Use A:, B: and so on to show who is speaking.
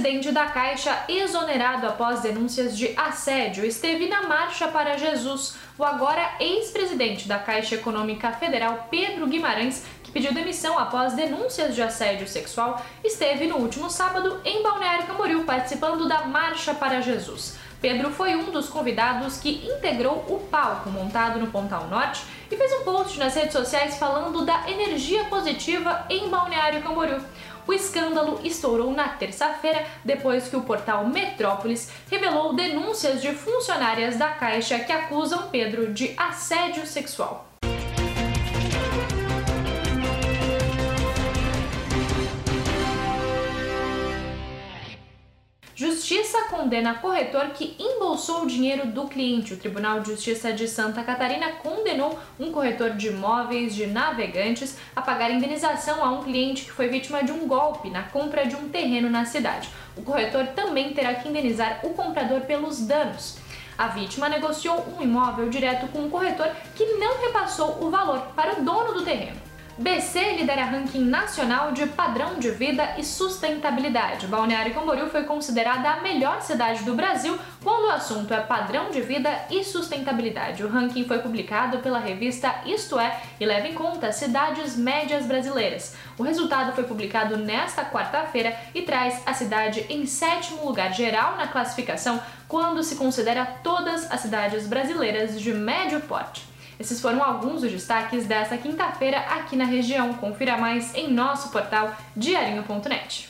A: presidente da Caixa, exonerado após denúncias de assédio, esteve na Marcha para Jesus. O agora ex-presidente da Caixa Econômica Federal, Pedro Guimarães, que pediu demissão após denúncias de assédio sexual, esteve no último sábado em Balneário Camboriú participando da Marcha para Jesus. Pedro foi um dos convidados que integrou o palco montado no Pontal Norte e fez um post nas redes sociais falando da energia positiva em Balneário Camboriú. O escândalo estourou na terça-feira depois que o portal Metrópolis revelou denúncias de funcionárias da Caixa que acusam Pedro de assédio sexual. Justiça condena corretor que embolsou o dinheiro do cliente. O Tribunal de Justiça de Santa Catarina condenou um corretor de imóveis de navegantes a pagar indenização a um cliente que foi vítima de um golpe na compra de um terreno na cidade. O corretor também terá que indenizar o comprador pelos danos. A vítima negociou um imóvel direto com um corretor que não repassou o valor para o dono do terreno. BC lidera ranking nacional de padrão de vida e sustentabilidade. Balneário Camboriú foi considerada a melhor cidade do Brasil quando o assunto é padrão de vida e sustentabilidade. O ranking foi publicado pela revista Isto É e leva em conta cidades médias brasileiras. O resultado foi publicado nesta quarta-feira e traz a cidade em sétimo lugar geral na classificação quando se considera todas as cidades brasileiras de médio porte. Esses foram alguns dos destaques desta quinta-feira aqui na região. Confira mais em nosso portal diarinho.net.